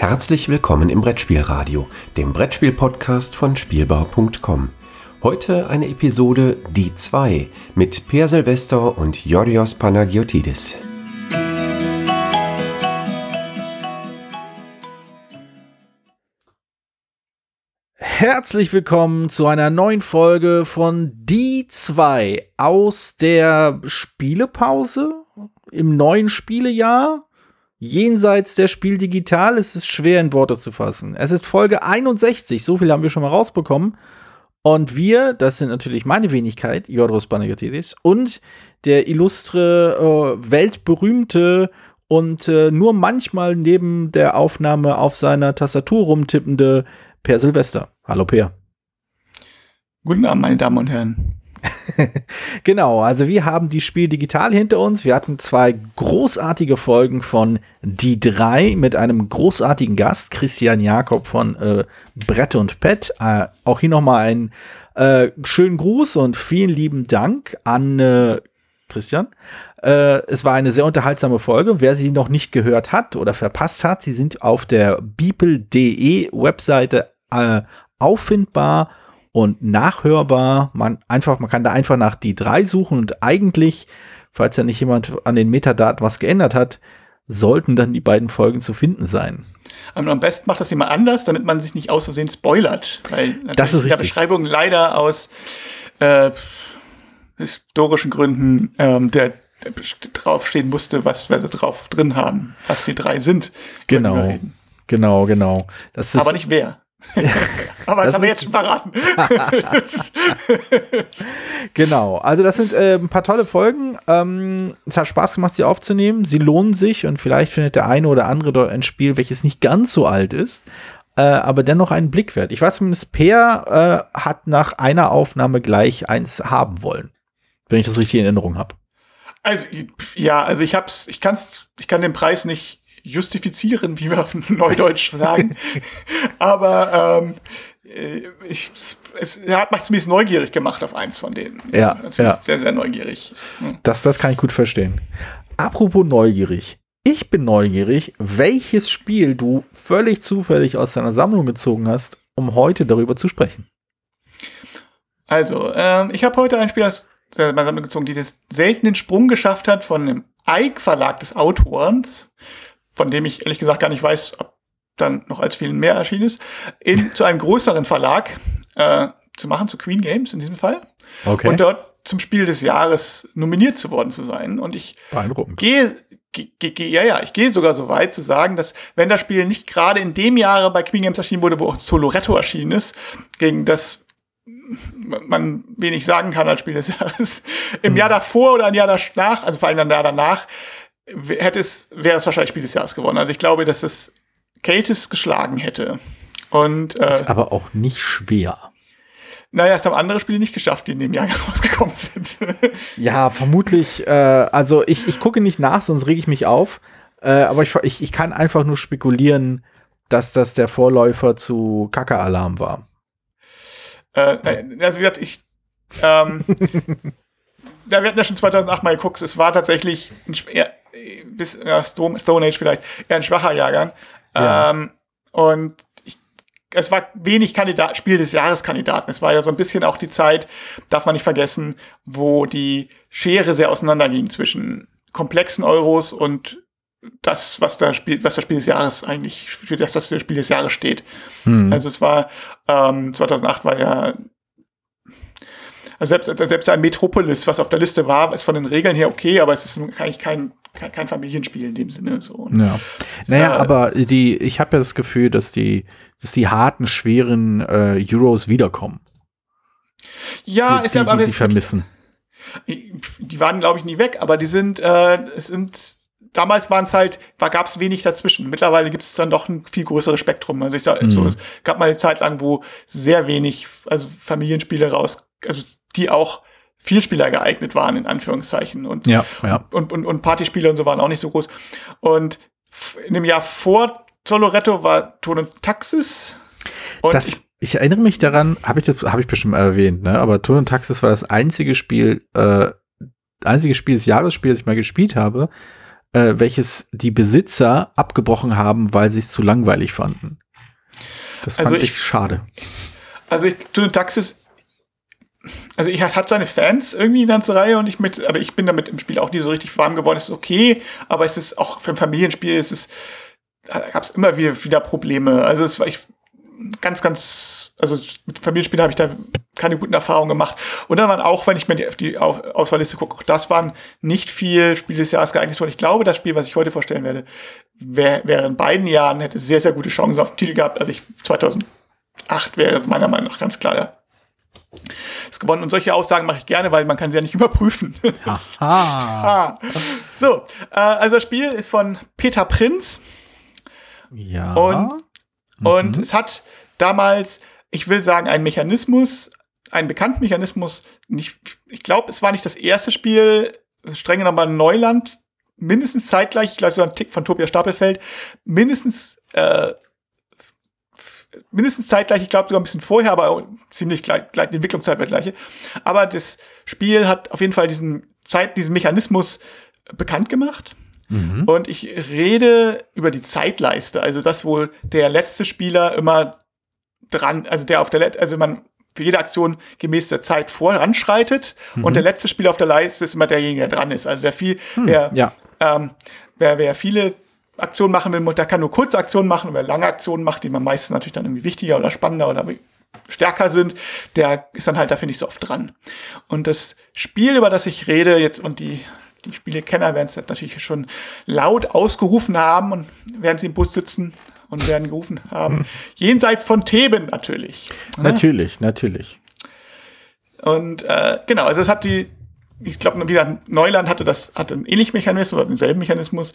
Herzlich willkommen im Brettspielradio, dem Brettspiel-Podcast von Spielbau.com. Heute eine Episode Die 2 mit Per Silvester und Yorios Panagiotidis. Herzlich willkommen zu einer neuen Folge von Die 2 aus der Spielepause im neuen Spielejahr jenseits der Spiel digital ist es schwer in Worte zu fassen. Es ist Folge 61, so viel haben wir schon mal rausbekommen. Und wir, das sind natürlich meine Wenigkeit, Jodros Panagiotidis, und der illustre, äh, weltberühmte und äh, nur manchmal neben der Aufnahme auf seiner Tastatur rumtippende Per Silvester. Hallo Per. Guten Abend, meine Damen und Herren. genau, also wir haben die Spiel digital hinter uns. Wir hatten zwei großartige Folgen von Die drei mit einem großartigen Gast, Christian Jakob von äh, Brett und Pet. Äh, auch hier nochmal einen äh, schönen Gruß und vielen lieben Dank an äh, Christian. Äh, es war eine sehr unterhaltsame Folge. Wer sie noch nicht gehört hat oder verpasst hat, sie sind auf der beeple.de Webseite äh, auffindbar und nachhörbar. Man einfach, man kann da einfach nach die drei suchen und eigentlich, falls ja nicht jemand an den Metadaten was geändert hat, sollten dann die beiden Folgen zu finden sein. am besten macht das jemand anders, damit man sich nicht aus Versehen spoilert. Weil das ist in der Beschreibung leider aus äh, historischen Gründen ähm, der, der draufstehen musste, was wir da drauf drin haben, was die drei sind. Genau. Genau, genau. Das ist, Aber nicht wer. Aber das, das haben wir jetzt schon verraten. genau, also das sind äh, ein paar tolle Folgen. Ähm, es hat Spaß gemacht, sie aufzunehmen. Sie lohnen sich und vielleicht findet der eine oder andere dort ein Spiel, welches nicht ganz so alt ist, äh, aber dennoch einen Blick wert. Ich weiß zumindest, Peer äh, hat nach einer Aufnahme gleich eins haben wollen, wenn ich das richtig in Erinnerung habe. Also ja, also ich hab's, ich kann's, ich kann den Preis nicht justifizieren, wie wir auf Neudeutsch sagen. Aber ähm, äh, ich, es hat mich zumindest neugierig gemacht auf eins von denen. Ja, ja. sehr, sehr neugierig. Hm. Das, das kann ich gut verstehen. Apropos neugierig. Ich bin neugierig, welches Spiel du völlig zufällig aus deiner Sammlung gezogen hast, um heute darüber zu sprechen. Also, ähm, ich habe heute ein Spiel aus meiner Sammlung gezogen, die das seltenen Sprung geschafft hat von einem Ike Verlag des Autors von dem ich ehrlich gesagt gar nicht weiß, ob dann noch als vielen mehr erschienen ist, in, zu einem größeren Verlag äh, zu machen, zu Queen Games in diesem Fall. Okay. Und dort zum Spiel des Jahres nominiert zu worden zu sein. Und ich gehe ja, ja, ich gehe sogar so weit zu sagen, dass wenn das Spiel nicht gerade in dem Jahre bei Queen Games erschienen wurde, wo auch Soloretto erschienen ist, gegen das man wenig sagen kann als Spiel des Jahres, im hm. Jahr davor oder ein Jahr danach, also vor allem ein Jahr danach, hätte es, wäre es wahrscheinlich Spiel des Jahres gewonnen. Also ich glaube, dass es Keltis geschlagen hätte. Und, äh, ist aber auch nicht schwer. Naja, es haben andere Spiele nicht geschafft, die in dem Jahr rausgekommen sind. ja, vermutlich. Äh, also ich, ich gucke nicht nach, sonst rege ich mich auf. Äh, aber ich, ich, ich kann einfach nur spekulieren, dass das der Vorläufer zu Kaka-Alarm war. Äh, also wie gesagt, ich ähm, ja, wir hatten ja schon 2008 mal geguckt, es war tatsächlich ein, bis ja, Stone, Stone Age vielleicht eher ein schwacher Jahrgang. Ja. Ähm, und ich, es war wenig Kandidat, Spiel des Jahreskandidaten. Es war ja so ein bisschen auch die Zeit, darf man nicht vergessen, wo die Schere sehr auseinanderging zwischen komplexen Euros und das, was da Spiel, was das Spiel des Jahres eigentlich, für das das Spiel des Jahres steht. Hm. Also es war, ähm, 2008 war ja also selbst, selbst ein Metropolis, was auf der Liste war, ist von den Regeln her okay, aber es ist eigentlich kein, kein, kein Familienspiel in dem Sinne. So. Ja. Naja, äh, aber die, ich habe ja das Gefühl, dass die, dass die harten, schweren äh, Euros wiederkommen. Ja, die, ist ja aber die sie vermissen. Die waren, glaube ich, nie weg, aber die sind, äh, es sind damals waren es halt, war gab es wenig dazwischen. Mittlerweile gibt es dann doch ein viel größeres Spektrum. Also ich sag, mhm. so, es gab mal eine Zeit lang, wo sehr wenig, also Familienspiele raus, also die auch Vielspieler geeignet waren, in Anführungszeichen. Und, ja, ja. und, und, und Partyspiele und so waren auch nicht so groß. Und in dem Jahr vor Soloretto war Ton und Taxis. Und das, ich, ich, erinnere mich daran, habe ich das, habe ich bestimmt erwähnt, ne? Aber Ton und Taxis war das einzige Spiel, äh, einzige Spiel des Jahres, Spiel, das ich mal gespielt habe, äh, welches die Besitzer abgebrochen haben, weil sie es zu langweilig fanden. Das fand also ich, ich, schade. Also ich, Taxis also ich hat seine Fans irgendwie die ganze Reihe und ich mit, aber ich bin damit im Spiel auch nie so richtig warm geworden. Es ist okay, aber es ist auch für ein Familienspiel, es ist, gab es immer wieder, wieder Probleme. Also es war ich ganz, ganz, also mit Familienspielen habe ich da keine guten Erfahrungen gemacht. Und dann waren auch, wenn ich mir die, die Auswahlliste gucke, das waren nicht viel Spiele des Jahres geeignet worden. Ich glaube, das Spiel, was ich heute vorstellen werde, wär, wäre in beiden Jahren, hätte sehr, sehr gute Chancen auf den Titel gehabt. Also ich 2008 wäre meiner Meinung nach ganz klar der ist gewonnen. Und solche Aussagen mache ich gerne, weil man kann sie ja nicht überprüfen. Aha. so, äh, also das Spiel ist von Peter Prinz. Ja. Und, mhm. und es hat damals, ich will sagen, einen Mechanismus, einen bekannten Mechanismus. Nicht, ich glaube, es war nicht das erste Spiel, streng genommen Neuland, mindestens zeitgleich, ich glaube, so ein Tick von Tobias Stapelfeld, mindestens äh, mindestens zeitgleich, ich glaube sogar ein bisschen vorher, aber ziemlich gleich, gleich die Entwicklungszeit war gleiche. Aber das Spiel hat auf jeden Fall diesen Zeit, diesen Mechanismus bekannt gemacht. Mhm. Und ich rede über die Zeitleiste, also das, wo der letzte Spieler immer dran, also der auf der, Let also man für jede Aktion gemäß der Zeit voranschreitet mhm. und der letzte Spieler auf der Leiste ist immer derjenige, der dran ist. Also wer viel, hm, wer, ja. ähm, wer, wer viele Aktion machen will, der kann nur kurze Aktionen machen wer lange Aktionen macht, die man meistens natürlich dann irgendwie wichtiger oder spannender oder stärker sind, der ist dann halt dafür nicht so oft dran. Und das Spiel, über das ich rede jetzt und die die Spielekenner werden es natürlich schon laut ausgerufen haben und werden sie im Bus sitzen und werden gerufen haben. Hm. Jenseits von Theben natürlich. Ne? Natürlich, natürlich. Und äh, genau, also es hat die ich glaube, wieder Neuland hatte das, hatte einen ähnlichen Mechanismus oder denselben Mechanismus.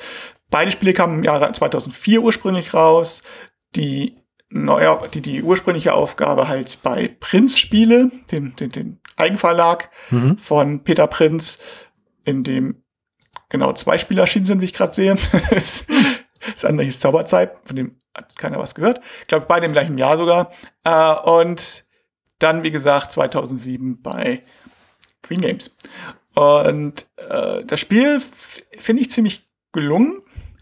Beide Spiele kamen im Jahr 2004 ursprünglich raus. Die neue, die, die ursprüngliche Aufgabe halt bei Prinz Spiele, dem, dem, dem Eigenverlag mhm. von Peter Prinz, in dem genau zwei Spiele erschienen sind, wie ich gerade sehe. das andere hieß Zauberzeit, von dem hat keiner was gehört. Ich glaube, beide im gleichen Jahr sogar. Äh, und dann, wie gesagt, 2007 bei Queen Games. Und äh, das Spiel finde ich ziemlich gelungen.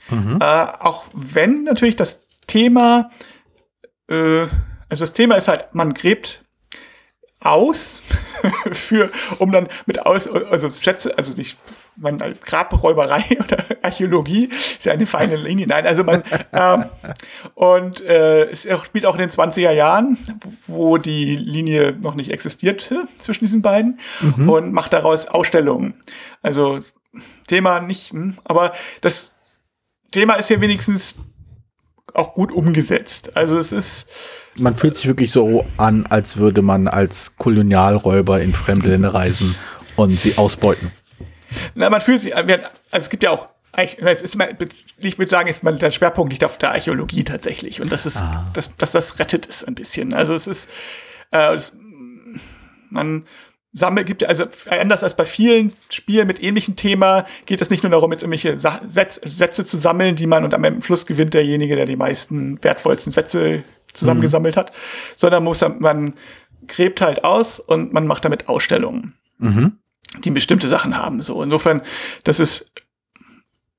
Mhm. Äh, auch wenn natürlich das Thema, äh, also das Thema ist halt, man gräbt aus für, um dann mit aus, also Schätze, also ich, man als Grabräuberei oder Archäologie ist ja eine feine Linie. Nein, also man ähm, und äh, es spielt auch in den 20er Jahren, wo die Linie noch nicht existierte zwischen diesen beiden mhm. und macht daraus Ausstellungen. Also Thema nicht, hm, aber das Thema ist ja wenigstens auch gut umgesetzt. Also es ist. Man fühlt sich wirklich so an, als würde man als Kolonialräuber in fremde Länder reisen und sie ausbeuten. Na, man fühlt sich, also es gibt ja auch, es ist, ich würde sagen, ist man, der Schwerpunkt liegt auf der Archäologie tatsächlich. Und das ist, ah. das, das, das rettet es ein bisschen. Also es ist, äh, es, man sammelt, gibt also anders als bei vielen Spielen mit ähnlichem Thema, geht es nicht nur darum, jetzt irgendwelche Sätze, Sätze zu sammeln, die man und am Schluss gewinnt derjenige, der die meisten wertvollsten Sätze zusammengesammelt mhm. hat, sondern muss man gräbt halt aus und man macht damit Ausstellungen, mhm. Die bestimmte Sachen haben. So insofern, das ist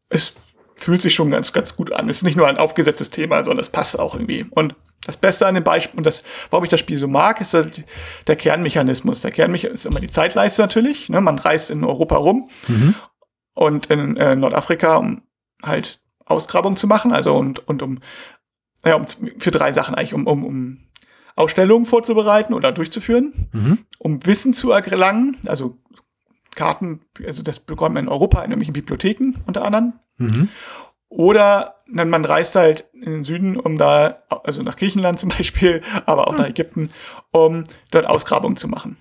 es fühlt sich schon ganz ganz gut an. Es ist nicht nur ein aufgesetztes Thema, sondern es passt auch irgendwie und das Beste an dem Beispiel und das, warum ich das Spiel so mag, ist der Kernmechanismus. Der Kernmechanismus ist immer die Zeitleiste natürlich. Ne? Man reist in Europa rum mhm. und in äh, Nordafrika, um halt Ausgrabung zu machen, also und, und um, ja, um für drei Sachen eigentlich, um, um, um Ausstellungen vorzubereiten oder durchzuführen, mhm. um Wissen zu erlangen, also Karten, also das bekommt man in Europa in irgendwelchen Bibliotheken unter anderem. Mhm. Oder man reist halt in den Süden, um da, also nach Griechenland zum Beispiel, aber auch hm. nach Ägypten, um dort Ausgrabungen zu machen.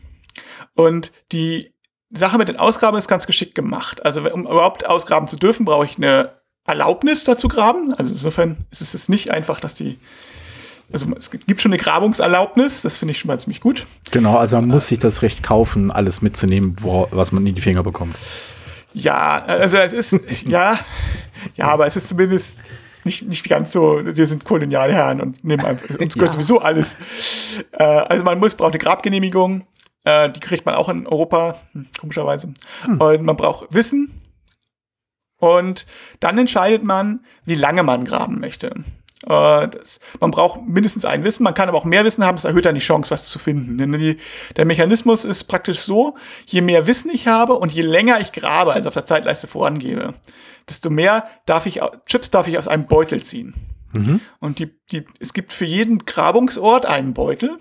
Und die Sache mit den Ausgrabungen ist ganz geschickt gemacht. Also um überhaupt ausgraben zu dürfen, brauche ich eine Erlaubnis dazu graben. Also insofern ist es nicht einfach, dass die also es gibt schon eine Grabungserlaubnis, das finde ich schon mal ziemlich gut. Genau, also man muss sich das Recht kaufen, alles mitzunehmen, wo, was man in die Finger bekommt. Ja, also es ist, ja, ja, aber es ist zumindest nicht, nicht ganz so, wir sind Kolonialherren und nehmen einfach, uns gehört ja. sowieso alles. Äh, also man muss, braucht eine Grabgenehmigung, äh, die kriegt man auch in Europa, hm, komischerweise. Hm. Und man braucht Wissen Und dann entscheidet man, wie lange man graben möchte. Äh, das, man braucht mindestens ein Wissen, man kann aber auch mehr Wissen haben, das erhöht dann die Chance, was zu finden. Denn die, der Mechanismus ist praktisch so, je mehr Wissen ich habe und je länger ich grabe, also auf der Zeitleiste vorangebe, desto mehr darf ich, Chips darf ich aus einem Beutel ziehen. Mhm. Und die, die, es gibt für jeden Grabungsort einen Beutel.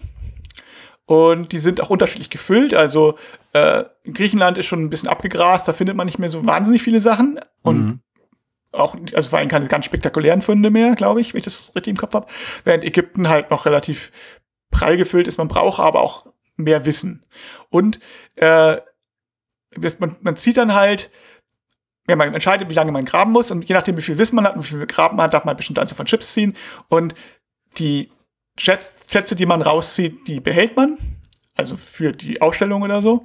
Und die sind auch unterschiedlich gefüllt. Also äh, Griechenland ist schon ein bisschen abgegrast, da findet man nicht mehr so wahnsinnig viele Sachen. Und mhm auch, also vor allem keine ganz spektakulären Funde mehr, glaube ich, wenn ich das richtig im Kopf habe. Während Ägypten halt noch relativ prall gefüllt ist. Man braucht aber auch mehr Wissen. Und äh, man, man zieht dann halt, ja, man entscheidet, wie lange man graben muss und je nachdem, wie viel Wissen man hat und wie viel graben man hat, darf man eine bestimmte Anzahl von Chips ziehen und die Schätze, die man rauszieht, die behält man, also für die Ausstellung oder so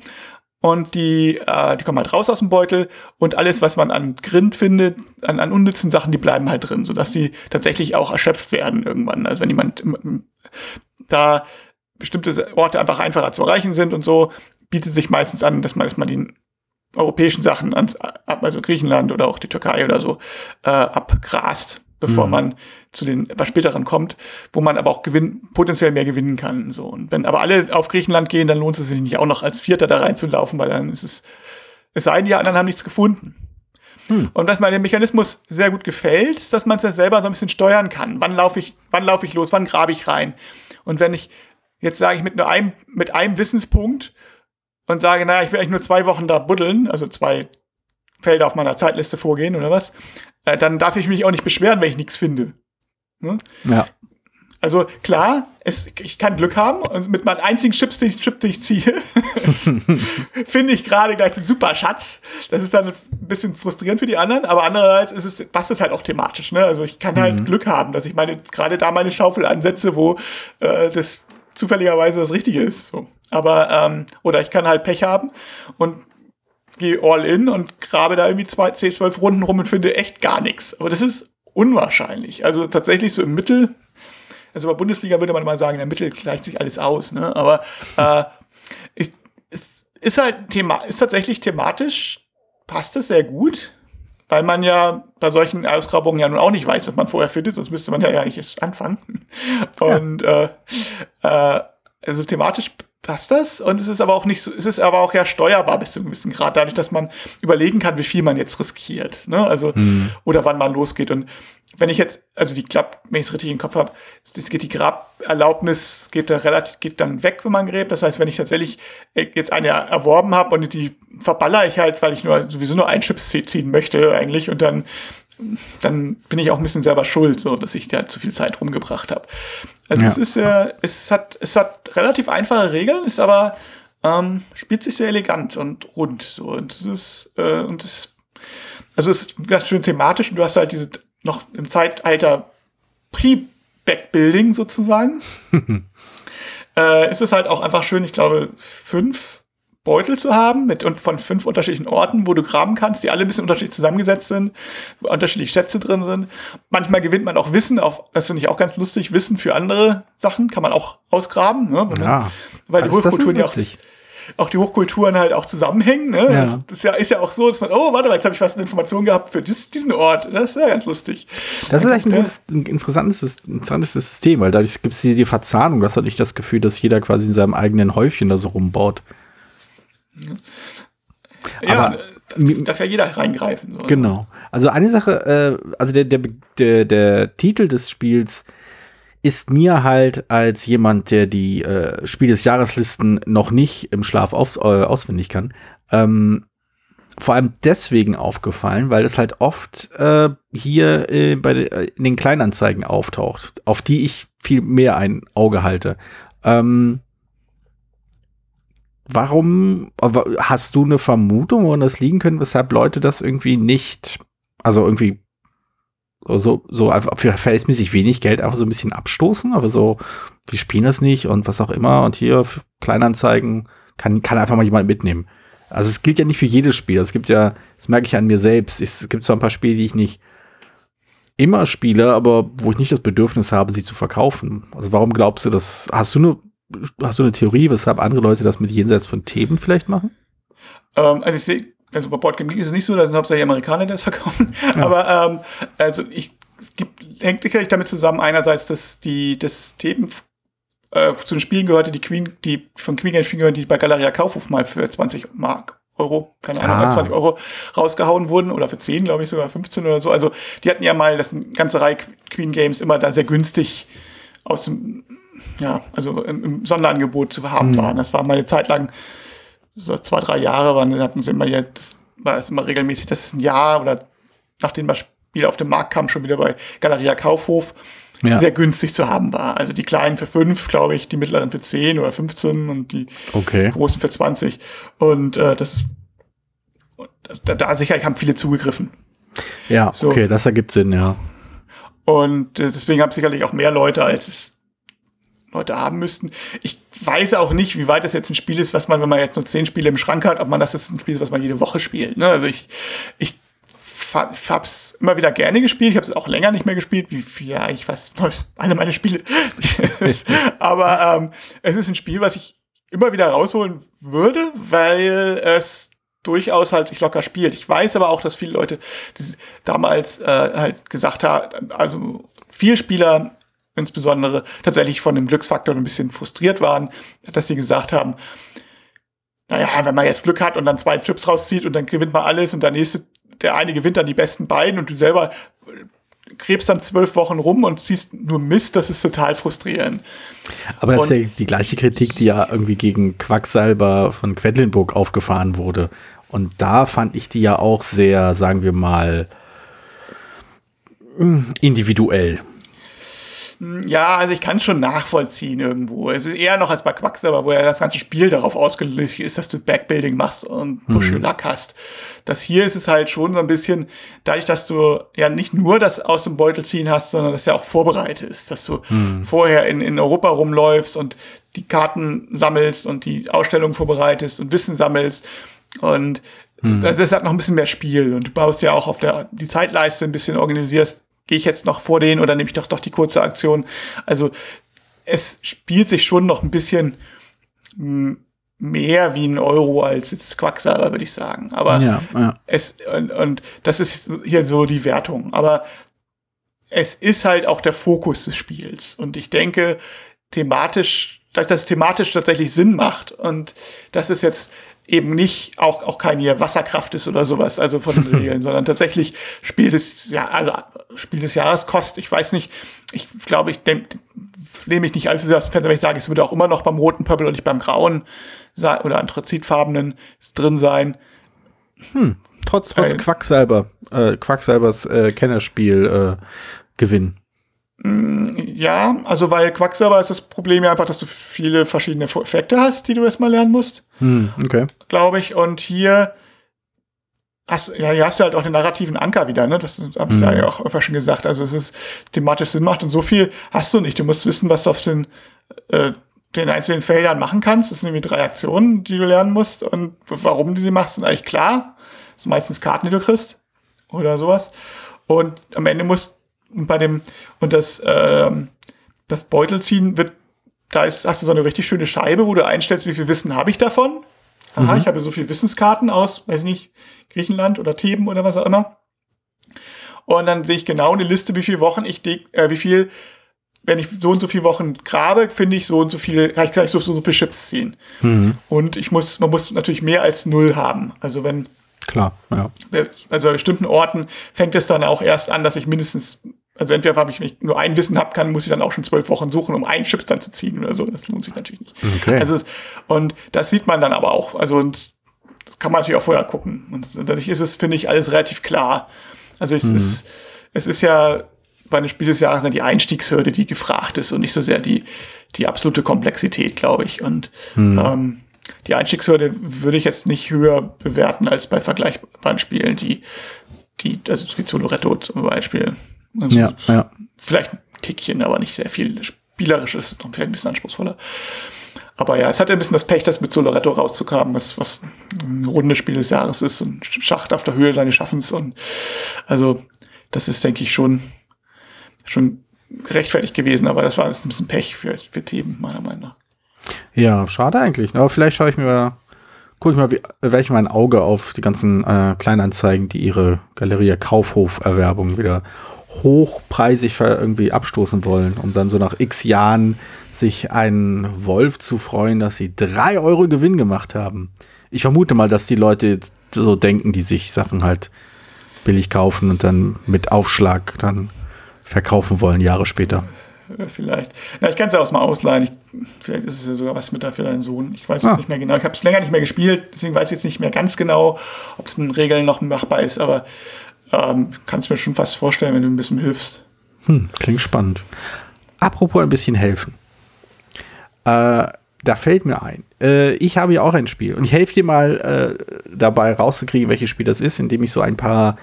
und die, äh, die kommen halt raus aus dem Beutel und alles, was man an Grind findet, an, an unnützen Sachen, die bleiben halt drin, sodass die tatsächlich auch erschöpft werden irgendwann. Also wenn jemand da bestimmte Orte einfach einfacher zu erreichen sind und so, bietet sich meistens an, dass man erstmal die europäischen Sachen, ans, also Griechenland oder auch die Türkei oder so, äh, abgrast bevor mhm. man zu den etwas späteren kommt, wo man aber auch gewinn, potenziell mehr gewinnen kann. So. Und wenn aber alle auf Griechenland gehen, dann lohnt es sich nicht auch noch als Vierter da reinzulaufen, weil dann ist es, es sei denn, die anderen haben nichts gefunden. Hm. Und was mir dem Mechanismus sehr gut gefällt, ist, dass man es ja selber so ein bisschen steuern kann. Wann laufe ich, wann laufe ich los, wann grabe ich rein? Und wenn ich, jetzt sage ich mit nur einem, mit einem Wissenspunkt und sage, naja, ich will eigentlich nur zwei Wochen da buddeln, also zwei Felder auf meiner Zeitliste vorgehen oder was, äh, dann darf ich mich auch nicht beschweren, wenn ich nichts finde. Ne? Ja. Also klar, es, ich kann Glück haben und mit meinem einzigen Chip, den ich, Chip, den ich ziehe, finde ich gerade gleich den super Schatz. Das ist dann ein bisschen frustrierend für die anderen, aber andererseits ist es, passt es halt auch thematisch. Ne? Also ich kann halt mhm. Glück haben, dass ich meine gerade da meine Schaufel ansetze, wo äh, das zufälligerweise das Richtige ist. So. Aber ähm, oder ich kann halt Pech haben und gehe all in und grabe da irgendwie zwei, zehn, zwölf Runden rum und finde echt gar nichts. Aber das ist unwahrscheinlich. Also tatsächlich so im Mittel, also bei Bundesliga würde man mal sagen, der Mittel gleicht sich alles aus, ne? Aber äh, ich, es ist halt Thema, ist tatsächlich thematisch, passt es sehr gut, weil man ja bei solchen Ausgrabungen ja nun auch nicht weiß, was man vorher findet, sonst müsste man ja eigentlich erst anfangen. Und ja. äh, äh, also thematisch passt das und es ist aber auch nicht so, es ist aber auch ja steuerbar bis zu einem gewissen Grad, dadurch, dass man überlegen kann, wie viel man jetzt riskiert, ne? Also mhm. oder wann man losgeht und wenn ich jetzt, also die klappt, wenn ich es richtig im Kopf habe, es geht die Graberlaubnis geht da relativ, geht dann weg, wenn man gräbt. Das heißt, wenn ich tatsächlich jetzt eine erworben habe und die verballer ich halt, weil ich nur sowieso nur ein Chips ziehen möchte eigentlich und dann dann bin ich auch ein bisschen selber schuld, so dass ich da zu viel Zeit rumgebracht habe. Also ja. es ist äh, es hat es hat relativ einfache Regeln, ist aber ähm, spielt sich sehr elegant und rund so und es ist äh, und es ist also es ist ganz schön thematisch und du hast halt diese noch im Zeitalter Pre-Backbuilding sozusagen. äh, ist es halt auch einfach schön, ich glaube, fünf Beutel zu haben mit und von fünf unterschiedlichen Orten, wo du graben kannst, die alle ein bisschen unterschiedlich zusammengesetzt sind, wo unterschiedliche Schätze drin sind. Manchmal gewinnt man auch Wissen, auf, das finde ich auch ganz lustig, Wissen für andere Sachen kann man auch ausgraben, ne? ja, weil die Hochkulturen ja auch, auch die Hochkulturen halt auch zusammenhängen. Ne? Ja. Das, ist ja, ist ja auch so, dass man, oh, warte mal, jetzt habe ich was eine Information gehabt für dies, diesen Ort. Das ist ja ganz lustig. Das ist echt ein, gutes, ein interessantes, interessantes System, weil dadurch gibt es die, die Verzahnung. Das hat nicht das Gefühl, dass jeder quasi in seinem eigenen Häufchen da so rumbaut. Ja, Aber, äh, darf ja jeder reingreifen. So. Genau. Also eine Sache, äh, also der, der, der, der Titel des Spiels ist mir halt als jemand, der die äh, Spiel des Jahreslisten noch nicht im Schlaf auf, äh, auswendig kann, ähm, vor allem deswegen aufgefallen, weil es halt oft äh, hier äh, bei de, äh, in den Kleinanzeigen auftaucht, auf die ich viel mehr ein Auge halte. Ähm, Warum hast du eine Vermutung, woran das liegen könnte, weshalb Leute das irgendwie nicht, also irgendwie so, so einfach für verhältnismäßig wenig Geld einfach so ein bisschen abstoßen, aber so, wir spielen das nicht und was auch immer und hier Kleinanzeigen kann, kann einfach mal jemand mitnehmen. Also es gilt ja nicht für jedes Spiel. Es gibt ja, das merke ich an mir selbst. Es gibt zwar ein paar Spiele, die ich nicht immer spiele, aber wo ich nicht das Bedürfnis habe, sie zu verkaufen. Also warum glaubst du, dass, hast du eine hast du eine Theorie, weshalb andere Leute das mit jenseits von Themen vielleicht machen? Ähm, also ich sehe also bei Boardgame Geek ist es nicht so, da sind hauptsächlich Amerikaner, die das verkaufen. Ja. Aber ähm, also ich, es gibt, hängt sicherlich damit zusammen, einerseits, dass die das Themen äh, zu den Spielen gehörte, die Queen, die von Queen Games Spielen gehören, die bei Galeria Kaufhof mal für 20 Mark Euro, keine Ahnung, ah. 20 Euro rausgehauen wurden oder für 10, glaube ich, sogar 15 oder so. Also die hatten ja mal das ganze Reihe Queen Games immer da sehr günstig aus dem, ja, also im, im Sonderangebot zu haben mhm. waren. Das war mal eine Zeit lang, so zwei, drei Jahre waren, hatten sie immer ja, das war es immer regelmäßig, das ist ein Jahr oder nachdem das Spiel auf den Markt kam, schon wieder bei Galeria Kaufhof ja. sehr günstig zu haben war. Also die kleinen für fünf, glaube ich, die mittleren für zehn oder 15 und die okay. großen für 20. Und äh, das da, da sicherlich haben viele zugegriffen. Ja, so. okay, das ergibt Sinn, ja. Und äh, deswegen haben sicherlich auch mehr Leute, als es Leute haben müssten. Ich weiß auch nicht, wie weit das jetzt ein Spiel ist, was man, wenn man jetzt nur zehn Spiele im Schrank hat, ob man das jetzt ein Spiel ist, was man jede Woche spielt. Ne? Also ich, ich es immer wieder gerne gespielt. Ich habe es auch länger nicht mehr gespielt, wie ja, ich weiß, alle meine Spiele. Aber ähm, es ist ein Spiel, was ich immer wieder rausholen würde, weil es durchaus halt sich locker spielt. Ich weiß aber auch, dass viele Leute damals äh, halt gesagt haben, also viel Spieler insbesondere tatsächlich von dem Glücksfaktor ein bisschen frustriert waren, dass sie gesagt haben, naja, wenn man jetzt Glück hat und dann zwei Chips rauszieht und dann gewinnt man alles und der nächste der eine gewinnt dann die besten beiden und du selber krebst dann zwölf Wochen rum und ziehst nur Mist, das ist total frustrierend. Aber das und, ist ja die gleiche Kritik, die ja irgendwie gegen Quacksalber von Quedlinburg aufgefahren wurde. Und da fand ich die ja auch sehr, sagen wir mal, individuell. Hm, ja, also ich kann es schon nachvollziehen irgendwo. Es ist eher noch als bei Quacksalber, wo ja das ganze Spiel darauf ausgelegt ist, dass du Backbuilding machst und Push mhm. Luck hast. Das hier ist es halt schon so ein bisschen, dadurch, dass du ja nicht nur das aus dem Beutel ziehen hast, sondern das ja auch vorbereitet ist, dass du mhm. vorher in, in Europa rumläufst und die Karten sammelst und die Ausstellung vorbereitest und Wissen sammelst. Und mhm. das ist halt noch ein bisschen mehr Spiel. Und du baust ja auch auf der die Zeitleiste ein bisschen organisierst gehe ich jetzt noch vor denen oder nehme ich doch doch die kurze Aktion? Also es spielt sich schon noch ein bisschen mehr wie ein Euro als jetzt Quacksalber, würde ich sagen. Aber ja, ja. es, und, und das ist hier so die Wertung. Aber es ist halt auch der Fokus des Spiels. Und ich denke, thematisch, dass das thematisch tatsächlich Sinn macht. Und das ist jetzt eben nicht auch, auch keine Wasserkraft ist oder sowas, also von den Regeln, sondern tatsächlich spielt es, ja, also Spiel des Jahres kostet, ich weiß nicht, ich glaube, ich nehme mich nicht allzu sehr aus dem Fenster, wenn ich sage, es würde auch immer noch beim roten Purple und nicht beim grauen oder anthrazitfarbenen drin sein. Hm, trotz, trotz äh, Quacksalber, äh, Quacksalbers äh, Kennerspiel äh, Gewinn. Mm, ja, also weil Quacksalber ist das Problem ja einfach, dass du viele verschiedene Effekte hast, die du erstmal lernen musst. Hm, okay. Glaube ich. Und hier hast, ja, hier hast du halt auch den narrativen Anker wieder, ne? Das habe ich mhm. ja auch öfter schon gesagt. Also es ist thematisch Sinn macht und so viel hast du nicht. Du musst wissen, was du auf den, äh, den einzelnen Feldern machen kannst. Das sind nämlich drei Aktionen, die du lernen musst und warum du sie machst, sind eigentlich klar. Das sind meistens Karten, die du kriegst oder sowas. Und am Ende musst bei dem und das ähm, das Beutelziehen wird da ist, hast du so eine richtig schöne Scheibe, wo du einstellst, wie viel Wissen habe ich davon. Aha, mhm. ich habe so viele Wissenskarten aus, weiß nicht, Griechenland oder Theben oder was auch immer. Und dann sehe ich genau eine Liste, wie viele Wochen ich, äh, wie viel, wenn ich so und so viele Wochen grabe, finde ich so und so viele, kann ich gleich so, so, so viele Chips ziehen. Mhm. Und ich muss, man muss natürlich mehr als null haben. Also wenn Klar, ja. Also bei bestimmten Orten fängt es dann auch erst an, dass ich mindestens, also entweder habe ich, wenn ich nur ein Wissen habe, kann, muss ich dann auch schon zwölf Wochen suchen, um einen Chips dann zu ziehen oder so. Das lohnt sich natürlich nicht. Okay. Also, und das sieht man dann aber auch. Also, und das kann man natürlich auch vorher gucken. Und dadurch ist es, finde ich, alles relativ klar. Also es mhm. ist, es ist ja bei einem Spiel des Jahres die Einstiegshürde, die gefragt ist und nicht so sehr die, die absolute Komplexität, glaube ich. Und mhm. ähm, die Einstiegshürde würde ich jetzt nicht höher bewerten als bei vergleichbaren Spielen, die, die, ist wie Zoloretto zum Beispiel. Also ja, ja. Vielleicht ein Tickchen, aber nicht sehr viel. Spielerisch ist es noch vielleicht ein bisschen anspruchsvoller. Aber ja, es hat ja ein bisschen das Pech, das mit Soloretto rauszukommen, was, was ein rundes Spiel des Jahres ist und Schacht auf der Höhe deines Schaffens. Und also, das ist, denke ich, schon, schon gerechtfertigt gewesen, aber das war ein bisschen Pech für, für Themen, meiner Meinung nach. Ja, schade eigentlich. Aber vielleicht schaue ich mir guck ich mal, werde ich mal ein Auge auf die ganzen äh, Kleinanzeigen, die ihre Galeria Kaufhof-Erwerbung wieder hochpreisig irgendwie abstoßen wollen, um dann so nach x Jahren sich einen Wolf zu freuen, dass sie drei Euro Gewinn gemacht haben. Ich vermute mal, dass die Leute jetzt so denken, die sich Sachen halt billig kaufen und dann mit Aufschlag dann verkaufen wollen, Jahre später. Vielleicht. Na, ich kann es ja auch mal ausleihen. Ich, vielleicht ist es ja sogar was mit da für deinen Sohn. Ich weiß es ah. nicht mehr genau. Ich habe es länger nicht mehr gespielt, deswegen weiß ich jetzt nicht mehr ganz genau, ob es in Regeln noch machbar ist, aber ähm, kannst mir schon fast vorstellen, wenn du ein bisschen hilfst. Hm, klingt spannend. Apropos ein bisschen helfen. Äh, da fällt mir ein, äh, ich habe ja auch ein Spiel und ich helfe dir mal äh, dabei rauszukriegen, welches Spiel das ist, indem ich so ein paar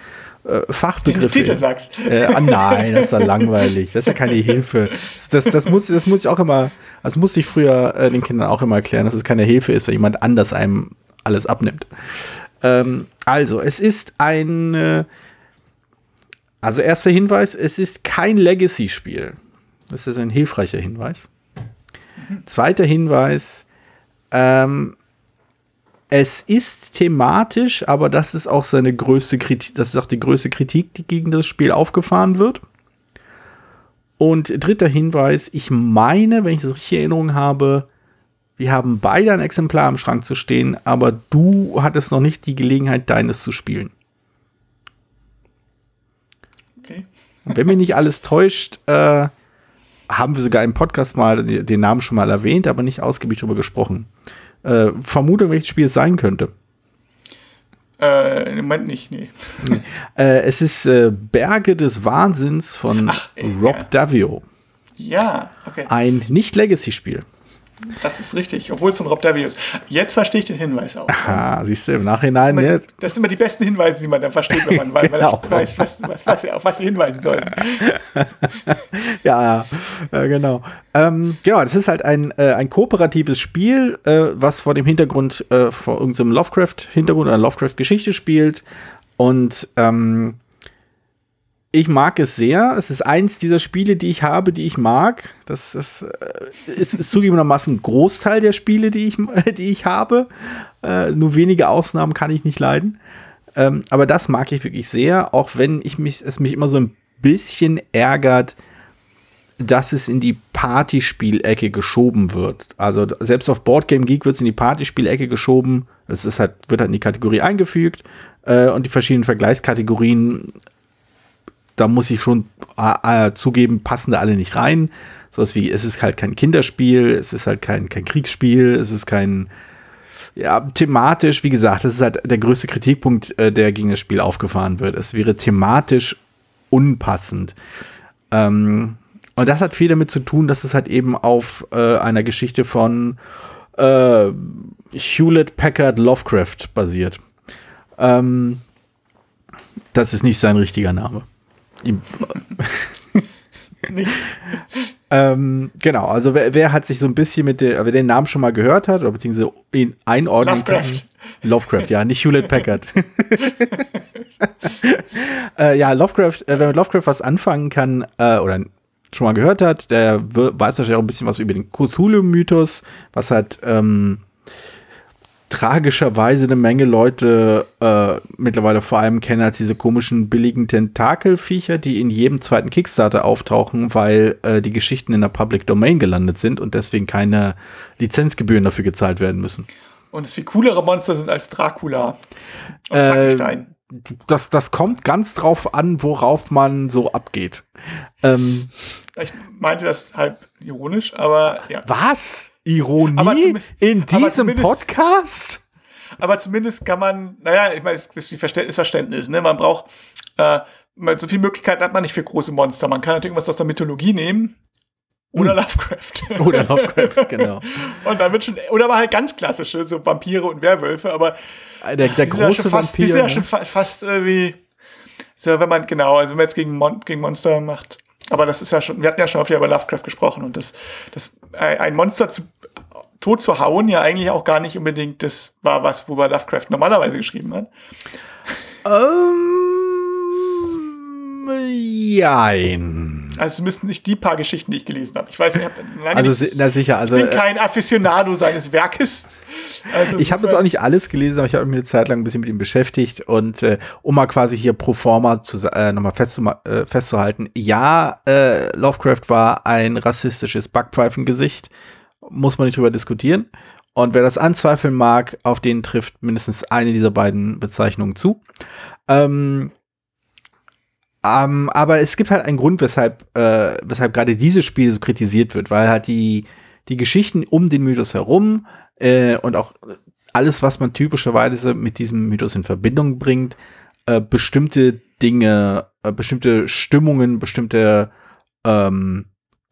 äh, Fachbegriffe. Den Titel sagst. Äh, ah nein, das ist ja langweilig. Das ist ja keine Hilfe. Das, das, muss, das muss ich auch immer, das musste ich früher äh, den Kindern auch immer erklären, dass es keine Hilfe ist, wenn jemand anders einem alles abnimmt. Ähm, also, es ist ein, äh, also erster Hinweis, es ist kein Legacy-Spiel. Das ist ein hilfreicher Hinweis. Zweiter Hinweis, ähm, es ist thematisch, aber das ist auch seine größte Kritik, das ist auch die größte Kritik, die gegen das Spiel aufgefahren wird. Und dritter Hinweis, ich meine, wenn ich das richtig in Erinnerung habe, wir haben beide ein Exemplar im Schrank zu stehen, aber du hattest noch nicht die Gelegenheit, deines zu spielen. Okay. Wenn mich nicht alles täuscht, äh, haben wir sogar im Podcast mal den Namen schon mal erwähnt, aber nicht ausgiebig darüber gesprochen. Äh, Vermutung, welches Spiel es sein könnte. Äh, Im Moment nicht, nee. nee. Äh, es ist äh, Berge des Wahnsinns von Ach, Rob ja. Davio. Ja, okay. Ein Nicht-Legacy-Spiel. Das ist richtig, obwohl es von Rob Davio ist. Jetzt verstehe ich den Hinweis auch. Aha, siehst du, im Nachhinein. Das sind, immer, das sind immer die besten Hinweise, die man dann versteht, wenn man genau. weiß, was, was, was, auf was sie hinweisen sollen. ja, äh, genau. Ähm, genau, das ist halt ein, äh, ein kooperatives Spiel, äh, was vor dem Hintergrund, äh, vor irgendeinem Lovecraft-Hintergrund oder Lovecraft-Geschichte spielt. Und ähm, ich mag es sehr. Es ist eins dieser Spiele, die ich habe, die ich mag. Das, das äh, ist, ist zugegebenermaßen ein Großteil der Spiele, die ich, die ich habe. Äh, nur wenige Ausnahmen kann ich nicht leiden. Ähm, aber das mag ich wirklich sehr, auch wenn ich mich, es mich immer so ein bisschen ärgert, dass es in die Partyspielecke geschoben wird. Also selbst auf Boardgame Geek wird es in die Partyspielecke geschoben. Es ist halt, wird halt in die Kategorie eingefügt äh, und die verschiedenen Vergleichskategorien da muss ich schon äh, zugeben, passen da alle nicht rein. Sowas wie, es ist halt kein Kinderspiel, es ist halt kein, kein Kriegsspiel, es ist kein, ja, thematisch, wie gesagt, das ist halt der größte Kritikpunkt, äh, der gegen das Spiel aufgefahren wird. Es wäre thematisch unpassend. Ähm, und das hat viel damit zu tun, dass es halt eben auf äh, einer Geschichte von äh, Hewlett Packard Lovecraft basiert. Ähm, das ist nicht sein richtiger Name ähm, genau, also wer, wer, hat sich so ein bisschen mit der, wer den Namen schon mal gehört hat oder beziehungsweise ihn einordnen Lovecraft. kann. Lovecraft, ja, nicht Hewlett Packard. äh, ja, Lovecraft, äh, wer mit Lovecraft was anfangen kann äh, oder schon mal gehört hat, der weiß wahrscheinlich auch ein bisschen was über den Cthulhu-Mythos, was halt ähm, tragischerweise eine Menge Leute äh, mittlerweile vor allem kennen als diese komischen billigen Tentakelviecher, die in jedem zweiten Kickstarter auftauchen, weil äh, die Geschichten in der Public Domain gelandet sind und deswegen keine Lizenzgebühren dafür gezahlt werden müssen. Und es viel coolere Monster sind als Dracula und äh, Das, das kommt ganz drauf an, worauf man so abgeht. Ähm, ich meinte das halb ironisch, aber ja. Was? Ironie in diesem Podcast? Aber zumindest kann man, naja, ich meine, es ist die Verständnis, ne? Man braucht, äh, so viele Möglichkeiten hat man nicht für große Monster. Man kann natürlich irgendwas aus der Mythologie nehmen. Oder hm. Lovecraft. Oder Lovecraft, genau. und dann wird schon, oder aber halt ganz klassische, so Vampire und Werwölfe, aber äh, der, der große ja fast, Vampir. Die sind ja schon fa fast äh, wie, so, wenn man, genau, also wenn man jetzt gegen, Mon gegen Monster macht. Aber das ist ja schon, wir hatten ja schon oft über Lovecraft gesprochen und das, das, ein Monster zu, tot zu hauen ja eigentlich auch gar nicht unbedingt das war was, worüber Lovecraft normalerweise geschrieben hat. Ähm, jein. Also es müssten nicht die paar Geschichten, die ich gelesen habe. Ich weiß nicht, also si- na sicher, also ich bin äh, kein Afficionado seines Werkes. Also ich habe jetzt auch nicht alles gelesen, aber ich habe mich eine Zeit lang ein bisschen mit ihm beschäftigt und äh, um mal quasi hier pro forma zu, äh, nochmal festzuma- äh, festzuhalten, ja, äh, Lovecraft war ein rassistisches Backpfeifengesicht, muss man nicht drüber diskutieren. Und wer das anzweifeln mag, auf den trifft mindestens eine dieser beiden Bezeichnungen zu. Ähm, ähm, aber es gibt halt einen Grund, weshalb, äh, weshalb gerade dieses Spiel so kritisiert wird, weil halt die, die Geschichten um den Mythos herum äh, und auch alles, was man typischerweise mit diesem Mythos in Verbindung bringt, äh, bestimmte Dinge, äh, bestimmte Stimmungen, bestimmte ähm,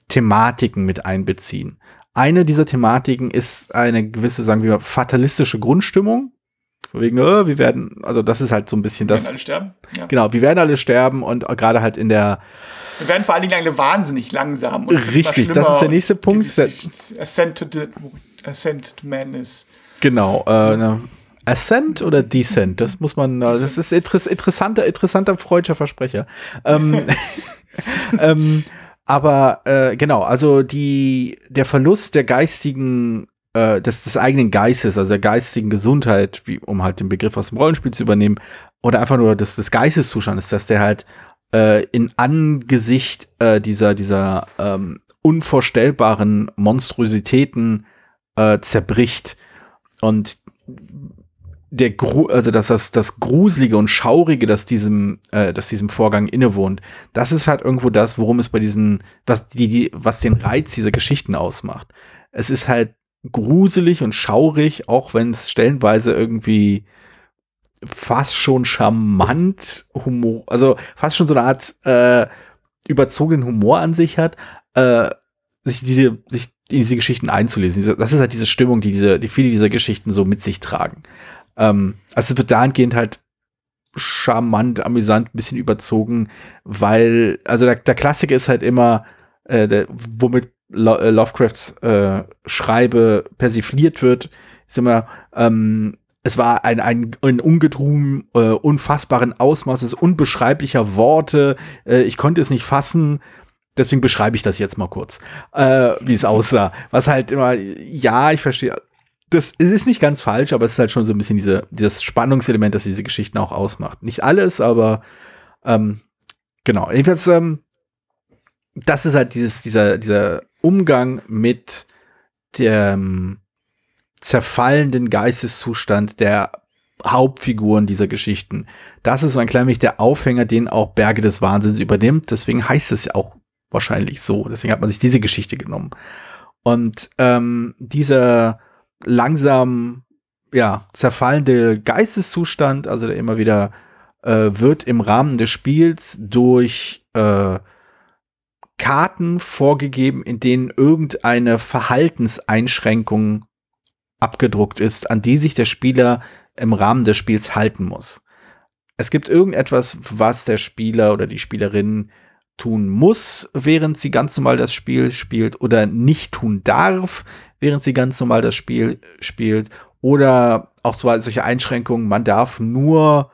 Thematiken mit einbeziehen. Eine dieser Thematiken ist eine gewisse, sagen wir mal, fatalistische Grundstimmung. Wegen, äh, wir werden, also das ist halt so ein bisschen wir das, werden alle sterben. Ja. genau, wir werden alle sterben und gerade halt in der, Wir werden vor allen Dingen alle wahnsinnig langsam. Richtig, das ist der nächste Punkt. Ascent to, the, Ascent to Madness. genau, äh, ne, Ascent oder Descent, das muss man, äh, das ist interess interessanter, interessanter freudscher Versprecher. Ähm, ähm, aber äh, genau, also die, der Verlust der geistigen, äh, des, des eigenen Geistes, also der geistigen Gesundheit, wie, um halt den Begriff aus dem Rollenspiel zu übernehmen, oder einfach nur des, des Geisteszustandes, dass der halt äh, in Angesicht äh, dieser, dieser ähm, unvorstellbaren Monstrositäten äh, zerbricht. Und der Gru also dass das, das Gruselige und Schaurige, das diesem, äh, das diesem Vorgang innewohnt, das ist halt irgendwo das, worum es bei diesen, was die, die, was den Reiz dieser Geschichten ausmacht. Es ist halt gruselig und schaurig, auch wenn es stellenweise irgendwie fast schon charmant Humor, also fast schon so eine Art äh, überzogenen Humor an sich hat, äh, sich diese, sich in diese Geschichten einzulesen. Das ist halt diese Stimmung, die diese, die viele dieser Geschichten so mit sich tragen. Ähm, also es wird dahingehend halt charmant, amüsant, ein bisschen überzogen, weil, also der, der Klassiker ist halt immer, äh, der, womit Lovecrafts äh, Schreibe persifliert wird, ist immer, ähm, es war ein, ein, ein Ungetüm äh, unfassbaren Ausmaßes, unbeschreiblicher Worte. Äh, ich konnte es nicht fassen. Deswegen beschreibe ich das jetzt mal kurz, äh, wie es aussah. Was halt immer, ja, ich verstehe. Das es ist nicht ganz falsch, aber es ist halt schon so ein bisschen diese, dieses Spannungselement, das diese Geschichten auch ausmacht. Nicht alles, aber ähm, genau. Jedenfalls, ähm, das ist halt dieses, dieser, dieser Umgang mit dem zerfallenden Geisteszustand der Hauptfiguren dieser Geschichten. Das ist so ein klein wenig der Aufhänger, den auch Berge des Wahnsinns übernimmt. Deswegen heißt es ja auch wahrscheinlich so. Deswegen hat man sich diese Geschichte genommen. Und ähm, dieser langsam ja zerfallende Geisteszustand, also der immer wieder äh, wird im Rahmen des Spiels durch äh, Karten vorgegeben, in denen irgendeine Verhaltenseinschränkung abgedruckt ist, an die sich der Spieler im Rahmen des Spiels halten muss. Es gibt irgendetwas, was der Spieler oder die Spielerin tun muss, während sie ganz normal das Spiel spielt oder nicht tun darf, während sie ganz normal das Spiel spielt oder auch so solche Einschränkungen, man darf nur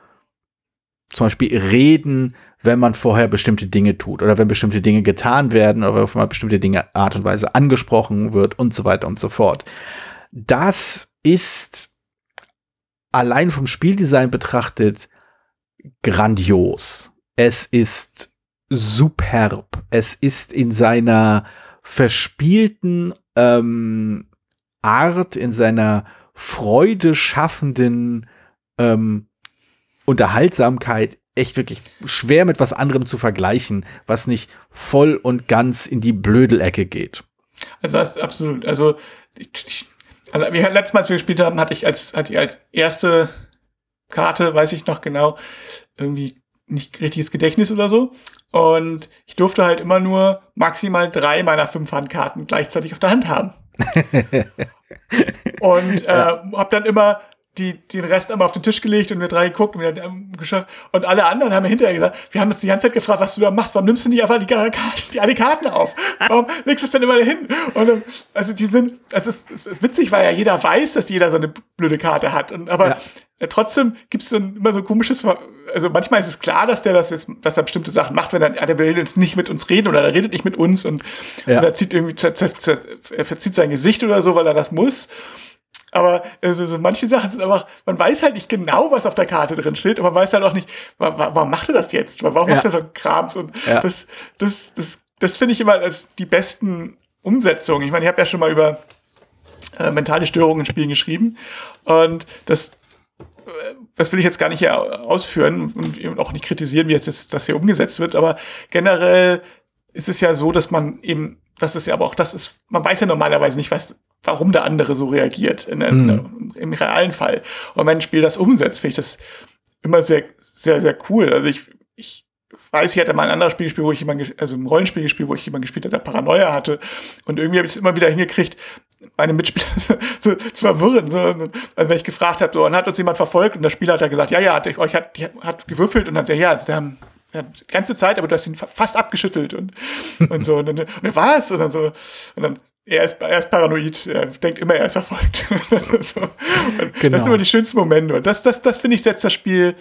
zum Beispiel reden, wenn man vorher bestimmte Dinge tut oder wenn bestimmte Dinge getan werden oder wenn man bestimmte Dinge Art und Weise angesprochen wird und so weiter und so fort. Das ist allein vom Spieldesign betrachtet grandios. Es ist superb. Es ist in seiner verspielten ähm, Art, in seiner Freude schaffenden ähm, Unterhaltsamkeit echt wirklich schwer mit was anderem zu vergleichen, was nicht voll und ganz in die Blödelecke geht. Also das ist absolut. Also ich, ich, also wir letztes Mal, als wir gespielt haben, hatte ich als hatte ich als erste Karte, weiß ich noch genau, irgendwie nicht richtiges Gedächtnis oder so. Und ich durfte halt immer nur maximal drei meiner fünf Handkarten gleichzeitig auf der Hand haben. und äh, hab dann immer die, den Rest einmal auf den Tisch gelegt und wir drei geguckt und wir haben geschafft. Und alle anderen haben hinterher gesagt, wir haben uns die ganze Zeit gefragt, was du da machst. Warum nimmst du nicht einfach die, Karten, die alle Karten auf? Warum legst du es denn immer dahin? Und also die sind, also es, es, es witzig, weil ja jeder weiß, dass jeder so eine blöde Karte hat. Und aber ja. trotzdem gibt es dann immer so ein komisches, also manchmal ist es klar, dass der das jetzt, dass er bestimmte Sachen macht, wenn er, der will jetzt nicht mit uns reden oder er redet nicht mit uns und, ja. oder zieht irgendwie, er verzieht sein Gesicht oder so, weil er das muss. Aber also, so manche Sachen sind einfach, man weiß halt nicht genau, was auf der Karte drin steht, und man weiß halt auch nicht, warum macht er das jetzt? Warum ja. macht er so Krams? Und ja. das, das, das, das finde ich immer als die besten Umsetzungen. Ich meine, ich habe ja schon mal über äh, mentale Störungen in Spielen geschrieben. Und das, äh, das will ich jetzt gar nicht hier ausführen und auch nicht kritisieren, wie jetzt das hier umgesetzt wird, aber generell ist es ja so, dass man eben, das ist ja aber auch, das ist, man weiß ja normalerweise nicht, was, warum der andere so reagiert in, mhm. im realen Fall. Und wenn ein Spiel das umsetzt, finde ich das immer sehr, sehr, sehr cool. Also ich, ich weiß, ich hatte mal ein anderes Spiel gespielt, wo ich jemanden, also ein Rollenspiel gespielt, wo ich jemanden gespielt habe, der Paranoia hatte. Und irgendwie habe ich es immer wieder hingekriegt, meine Mitspieler zu, zu verwirren. So. Also wenn ich gefragt habe, so, und hat uns jemand verfolgt und der Spieler hat ja gesagt, ja, ja, hat, euch hat, hat gewürfelt und dann sagt, ja, sie haben ja, die ganze Zeit, aber du hast ihn fast abgeschüttelt und, und so. Und dann, und was? Und dann so, und dann, er ist, er ist paranoid, er denkt immer, er ist erfolgt. so. genau. Das sind immer die schönsten Momente. Und das, das, das finde ich, setzt das Spiel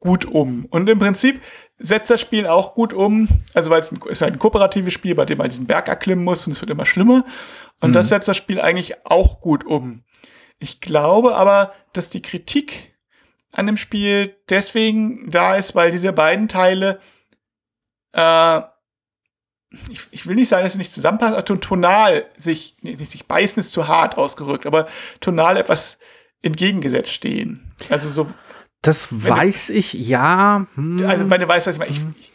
gut um. Und im Prinzip setzt das Spiel auch gut um, also weil es ein, ist halt ein kooperatives Spiel, bei dem man diesen Berg erklimmen muss und es wird immer schlimmer. Und mhm. das setzt das Spiel eigentlich auch gut um. Ich glaube aber, dass die Kritik an dem Spiel deswegen da ist, weil diese beiden Teile, äh, ich, ich will nicht sagen, dass sie nicht zusammenpassen, aber tonal sich, nicht, nicht beißen ist zu hart ausgerückt, aber tonal etwas entgegengesetzt stehen. Also so. Das weiß du, ich, ja. Hm. Also, wenn du weißt, was ich meine.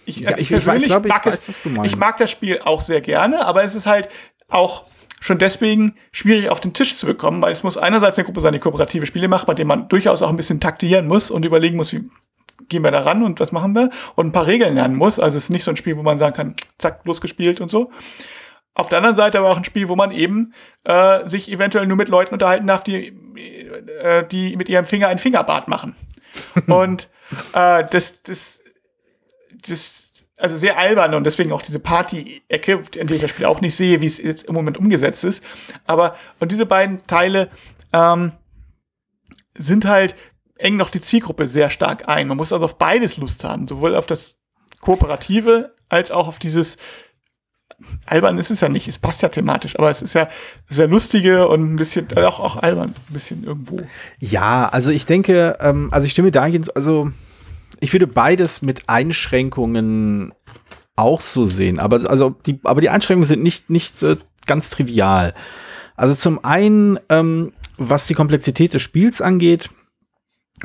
Ich, ich, also ja, ich, ich, ich, glaub, mag ich, weiß, das, ich mag das Spiel auch sehr gerne, aber es ist halt auch schon deswegen schwierig auf den Tisch zu bekommen, weil es muss einerseits eine Gruppe sein, die kooperative Spiele macht, bei denen man durchaus auch ein bisschen taktieren muss und überlegen muss, wie gehen wir da ran und was machen wir und ein paar Regeln lernen muss. Also es ist nicht so ein Spiel, wo man sagen kann, zack, losgespielt und so. Auf der anderen Seite aber auch ein Spiel, wo man eben äh, sich eventuell nur mit Leuten unterhalten darf, die, äh, die mit ihrem Finger ein Fingerbad machen. und äh, das, das, das also sehr albern und deswegen auch diese Party-Ecke, in der ich das Spiel auch nicht sehe, wie es jetzt im Moment umgesetzt ist. Aber, und diese beiden Teile ähm, sind halt, eng noch die Zielgruppe sehr stark ein. Man muss also auf beides Lust haben, sowohl auf das Kooperative als auch auf dieses albern ist es ja nicht, es passt ja thematisch, aber es ist ja sehr lustige und ein bisschen, auch, auch albern, ein bisschen irgendwo. Ja, also ich denke, ähm, also ich stimme dahingehend, also ich würde beides mit Einschränkungen auch so sehen, aber also die, aber die Einschränkungen sind nicht, nicht äh, ganz trivial. Also zum einen, ähm, was die Komplexität des Spiels angeht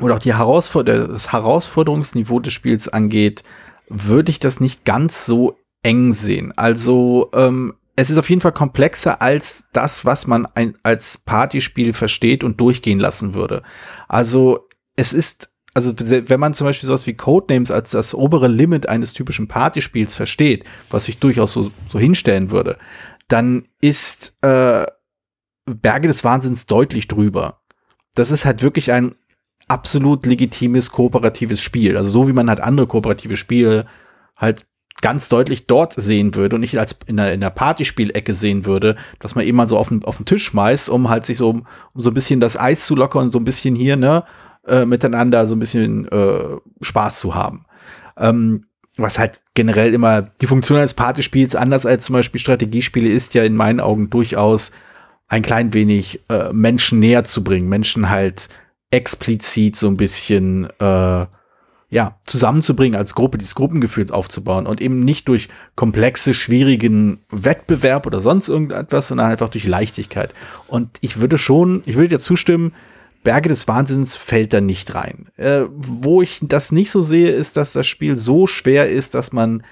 oder auch die Herausfor das Herausforderungsniveau des Spiels angeht, würde ich das nicht ganz so eng sehen. Also ähm, es ist auf jeden Fall komplexer als das, was man ein, als Partyspiel versteht und durchgehen lassen würde. Also es ist also wenn man zum Beispiel sowas wie Codenames als das obere Limit eines typischen Partyspiels versteht, was ich durchaus so, so hinstellen würde, dann ist äh, Berge des Wahnsinns deutlich drüber. Das ist halt wirklich ein absolut legitimes kooperatives Spiel. Also so wie man halt andere kooperative Spiele halt ganz deutlich dort sehen würde und nicht als in der, in der Partyspielecke sehen würde, dass man eben mal so auf den, auf den Tisch schmeißt, um halt sich so, um so ein bisschen das Eis zu lockern und so ein bisschen hier, ne, äh, miteinander so ein bisschen äh, Spaß zu haben. Ähm, was halt generell immer die Funktion eines Partyspiels, anders als zum Beispiel Strategiespiele, ist ja in meinen Augen durchaus ein klein wenig äh, Menschen näher zu bringen, Menschen halt explizit so ein bisschen äh, ja, zusammenzubringen als Gruppe, dieses Gruppengefühl aufzubauen und eben nicht durch komplexe, schwierigen Wettbewerb oder sonst irgendetwas, sondern einfach durch Leichtigkeit. Und ich würde schon, ich würde dir zustimmen, Berge des Wahnsinns fällt da nicht rein. Äh, wo ich das nicht so sehe, ist, dass das Spiel so schwer ist, dass man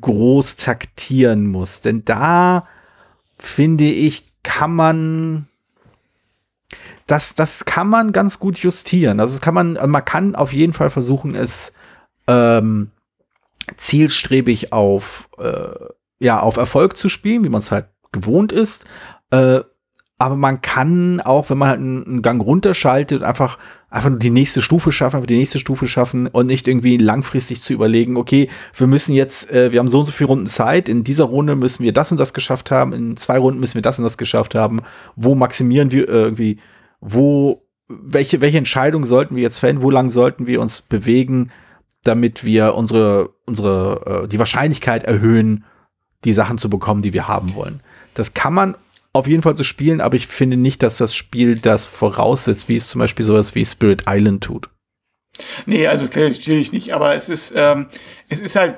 groß taktieren muss. Denn da finde ich, kann man das, das kann man ganz gut justieren. Also kann man, man kann auf jeden Fall versuchen, es ähm, zielstrebig auf, äh, ja, auf Erfolg zu spielen, wie man es halt gewohnt ist. Äh, aber man kann auch, wenn man halt einen Gang runterschaltet, einfach einfach nur die nächste Stufe schaffen, einfach die nächste Stufe schaffen und nicht irgendwie langfristig zu überlegen, okay, wir müssen jetzt, äh, wir haben so und so viele Runden Zeit, in dieser Runde müssen wir das und das geschafft haben, in zwei Runden müssen wir das und das geschafft haben, wo maximieren wir irgendwie, wo, welche, welche Entscheidung sollten wir jetzt fällen, wo lang sollten wir uns bewegen, damit wir unsere, unsere, äh, die Wahrscheinlichkeit erhöhen, die Sachen zu bekommen, die wir haben wollen. Das kann man auf jeden Fall zu spielen, aber ich finde nicht, dass das Spiel das voraussetzt, wie es zum Beispiel sowas wie Spirit Island tut. Nee, also natürlich nicht, aber es ist, ähm, es ist halt,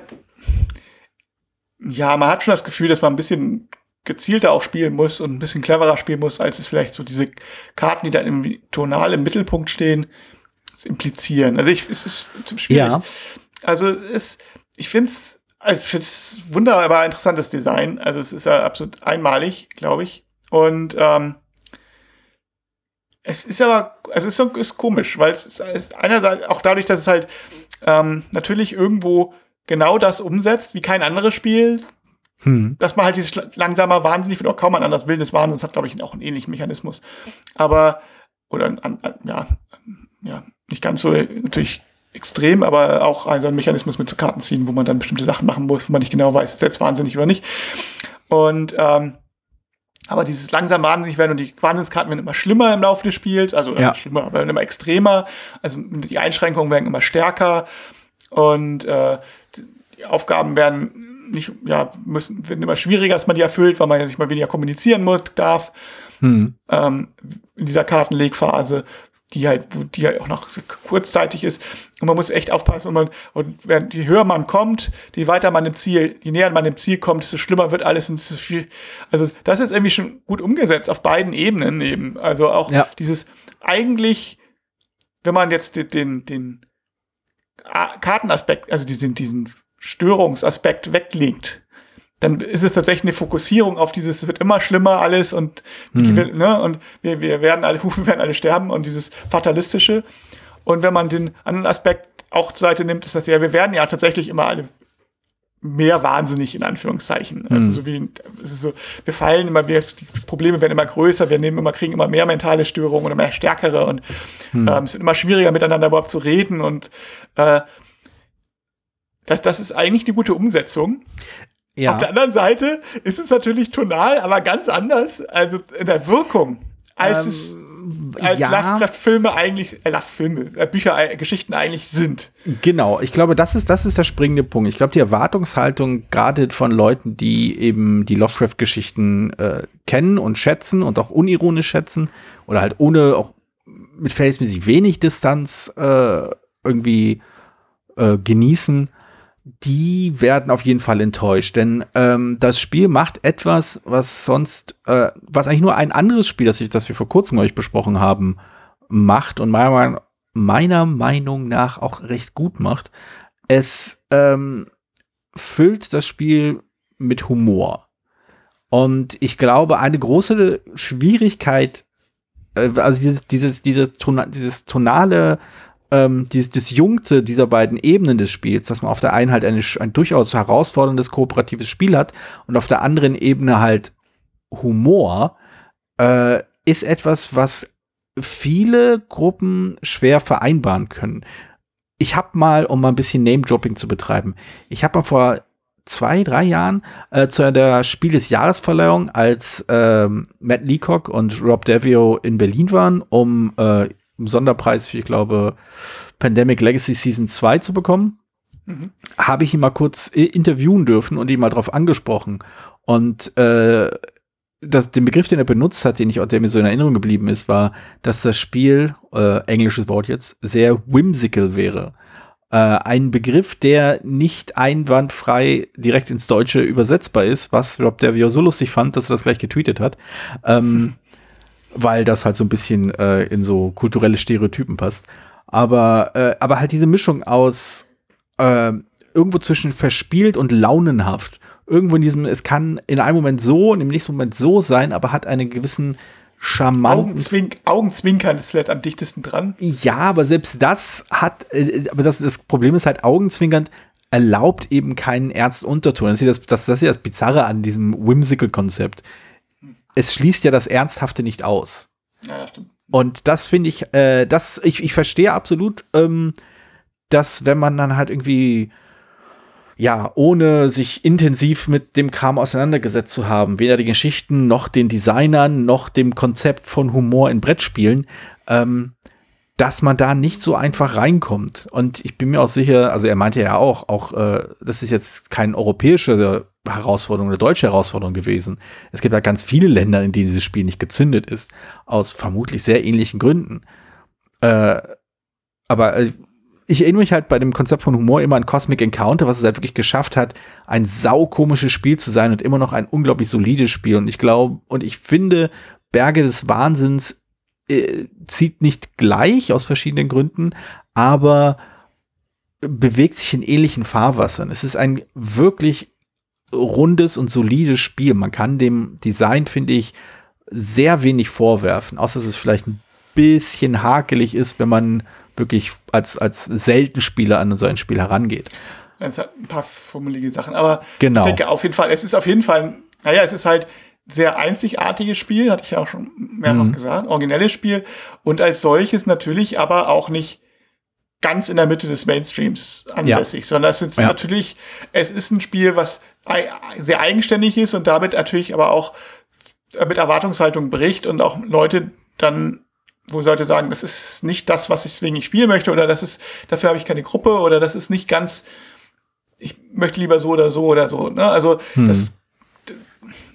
ja, man hat schon das Gefühl, dass man ein bisschen gezielter auch spielen muss und ein bisschen cleverer spielen muss, als es vielleicht so diese Karten, die dann im tonal im Mittelpunkt stehen, implizieren. Also ich, es ist schwierig. Ja. Also es ist, ich finde es, also ich finde es wunderbar interessantes Design. Also es ist ja absolut einmalig, glaube ich. Und ähm, es ist aber, also es ist, ist komisch, weil es ist einerseits auch dadurch, dass es halt ähm, natürlich irgendwo genau das umsetzt, wie kein anderes Spiel, hm. dass man halt dieses langsamer wahnsinnig wird auch kaum ein anderes wildes Wahnsinns hat, glaube ich, auch einen ähnlichen Mechanismus. Aber, oder, an, an, ja, ja, nicht ganz so natürlich extrem, aber auch also ein Mechanismus mit zu Karten ziehen, wo man dann bestimmte Sachen machen muss, wo man nicht genau weiß, ist jetzt wahnsinnig oder nicht. Und ähm, aber dieses langsam wahnsinnig werden und die Wahnsinnskarten werden immer schlimmer im Laufe des Spiels, also ja. schlimmer, aber immer extremer. Also die Einschränkungen werden immer stärker und äh, die Aufgaben werden nicht, ja, müssen, werden immer schwieriger, als man die erfüllt, weil man ja sich mal weniger kommunizieren muss, darf. Hm. Ähm, in dieser Kartenlegphase die halt, die halt auch noch kurzzeitig ist. Und man muss echt aufpassen. Und, man, und während, je höher man kommt, je weiter man im Ziel, je näher man dem Ziel kommt, desto schlimmer wird alles und desto viel. Also das ist irgendwie schon gut umgesetzt auf beiden Ebenen eben. Also auch ja. dieses eigentlich, wenn man jetzt den, den, den Kartenaspekt, also diesen, diesen Störungsaspekt weglegt, dann ist es tatsächlich eine Fokussierung auf dieses, es wird immer schlimmer alles und, mhm. wir, ne, und wir, wir werden alle, wir werden alle sterben und dieses Fatalistische. Und wenn man den anderen Aspekt auch zur Seite nimmt, ist das ja, wir werden ja tatsächlich immer alle mehr wahnsinnig in Anführungszeichen. Also mhm. So wie so, wir fallen immer, wir, die Probleme werden immer größer, wir nehmen immer, kriegen immer mehr mentale Störungen oder mehr stärkere und mhm. ähm, es wird immer schwieriger miteinander überhaupt zu reden und äh, das, das ist eigentlich eine gute Umsetzung. Ja. Auf der anderen Seite ist es natürlich tonal, aber ganz anders, also in der Wirkung, als ähm, es als ja. Lovecraft-Filme eigentlich, äh, Lovecraft-Filme, äh, Bücher, äh, Geschichten eigentlich sind. Genau, ich glaube, das ist, das ist der springende Punkt. Ich glaube, die Erwartungshaltung gerade von Leuten, die eben die Lovecraft-Geschichten äh, kennen und schätzen und auch unironisch schätzen oder halt ohne, auch mit verhältnismäßig wenig Distanz äh, irgendwie äh, genießen, die werden auf jeden Fall enttäuscht, denn ähm, das Spiel macht etwas, was sonst, äh, was eigentlich nur ein anderes Spiel, das, ich, das wir vor kurzem euch besprochen haben, macht und meiner, meiner Meinung nach auch recht gut macht. Es ähm, füllt das Spiel mit Humor. Und ich glaube, eine große Schwierigkeit, äh, also dieses, dieses, diese, dieses tonale ähm, dieses Disjunkte dieser beiden Ebenen des Spiels, dass man auf der einen halt eine, ein durchaus herausforderndes kooperatives Spiel hat und auf der anderen Ebene halt Humor, äh, ist etwas, was viele Gruppen schwer vereinbaren können. Ich habe mal, um mal ein bisschen Name-Dropping zu betreiben, ich habe mal vor zwei, drei Jahren äh, zu der Spiel des Jahresverleihung, als ähm, Matt Leacock und Rob Davio in Berlin waren, um äh, Sonderpreis für, ich glaube, Pandemic Legacy Season 2 zu bekommen, mhm. habe ich ihn mal kurz interviewen dürfen und ihn mal drauf angesprochen. Und äh, das, den Begriff, den er benutzt hat, den ich, der mir so in Erinnerung geblieben ist, war, dass das Spiel, äh, englisches Wort jetzt, sehr whimsical wäre. Äh, ein Begriff, der nicht einwandfrei direkt ins Deutsche übersetzbar ist, was Rob Davio so lustig fand, dass er das gleich getweetet hat. Ähm, weil das halt so ein bisschen äh, in so kulturelle Stereotypen passt. Aber, äh, aber halt diese Mischung aus äh, irgendwo zwischen verspielt und launenhaft. Irgendwo in diesem, es kann in einem Moment so und im nächsten Moment so sein, aber hat einen gewissen charmanten. Augenzwink, Augenzwinkern ist vielleicht am dichtesten dran. Ja, aber selbst das hat, äh, aber das, das Problem ist halt, Augenzwinkernd erlaubt eben keinen ernsten Unterton. Das ist das, das, ist das Bizarre an diesem Whimsical-Konzept es schließt ja das Ernsthafte nicht aus. Ja, das stimmt. Und das finde ich, äh, das, ich, ich verstehe absolut, ähm, dass wenn man dann halt irgendwie, ja, ohne sich intensiv mit dem Kram auseinandergesetzt zu haben, weder die Geschichten noch den Designern noch dem Konzept von Humor in Brettspielen, ähm, dass man da nicht so einfach reinkommt. Und ich bin mir auch sicher, also er meinte ja auch, auch äh, das ist jetzt keine europäische Herausforderung, eine deutsche Herausforderung gewesen. Es gibt ja ganz viele Länder, in denen dieses Spiel nicht gezündet ist, aus vermutlich sehr ähnlichen Gründen. Äh, aber äh, ich erinnere mich halt bei dem Konzept von Humor immer an Cosmic Encounter, was es halt wirklich geschafft hat, ein saukomisches Spiel zu sein und immer noch ein unglaublich solides Spiel. Und ich glaube, und ich finde, Berge des Wahnsinns äh, zieht nicht gleich aus verschiedenen Gründen, aber bewegt sich in ähnlichen Fahrwassern. Es ist ein wirklich rundes und solides Spiel. Man kann dem Design, finde ich, sehr wenig vorwerfen, außer dass es vielleicht ein bisschen hakelig ist, wenn man wirklich als, als Seltenspieler an so ein Spiel herangeht. Es hat ein paar fummelige Sachen, aber genau. ich denke auf jeden Fall, es ist auf jeden Fall, naja, es ist halt sehr einzigartiges Spiel, hatte ich ja auch schon mehrfach mhm. gesagt, originelles Spiel und als solches natürlich aber auch nicht ganz in der Mitte des Mainstreams ansässig, ja. sondern es ist ja. natürlich, es ist ein Spiel, was sehr eigenständig ist und damit natürlich aber auch mit Erwartungshaltung bricht und auch Leute dann, wo Leute sagen, das ist nicht das, was ich deswegen nicht spielen möchte oder das ist, dafür habe ich keine Gruppe oder das ist nicht ganz, ich möchte lieber so oder so oder so. Ne? Also hm. das,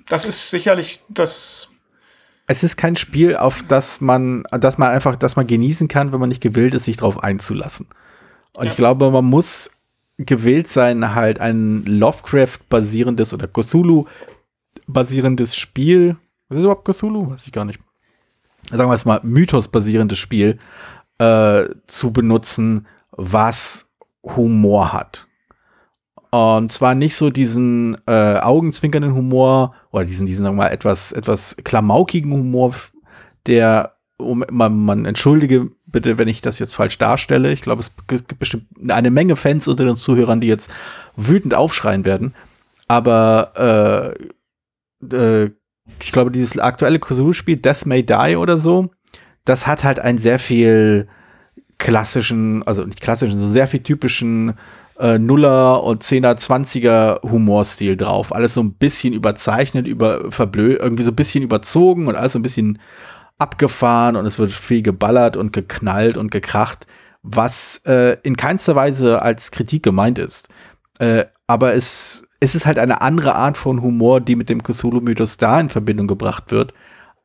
das ist sicherlich das. Es ist kein Spiel, auf das man, das man einfach, das man genießen kann, wenn man nicht gewillt ist, sich darauf einzulassen. Und ja. ich glaube, man muss gewillt sein, halt ein Lovecraft-basierendes oder Cthulhu-basierendes Spiel. Was ist überhaupt Cthulhu? Weiß ich gar nicht. Sagen wir es mal, Mythos-basierendes Spiel äh, zu benutzen, was Humor hat. Und zwar nicht so diesen äh, augenzwinkernden Humor oder diesen, diesen, sagen wir mal, etwas, etwas klamaukigen Humor, der, um, man, man entschuldige bitte, wenn ich das jetzt falsch darstelle. Ich glaube, es gibt bestimmt eine Menge Fans unter den Zuhörern, die jetzt wütend aufschreien werden. Aber äh, äh, ich glaube, dieses aktuelle Cthulhu-Spiel, Death May Die oder so, das hat halt einen sehr viel klassischen, also nicht klassischen, so sehr viel typischen äh, Nuller und Zehner, Zwanziger Humorstil drauf. Alles so ein bisschen überzeichnet, über verblö irgendwie so ein bisschen überzogen und alles so ein bisschen abgefahren und es wird viel geballert und geknallt und gekracht, was äh, in keinster Weise als Kritik gemeint ist. Äh, aber es, es ist halt eine andere Art von Humor, die mit dem Cthulhu-Mythos da in Verbindung gebracht wird,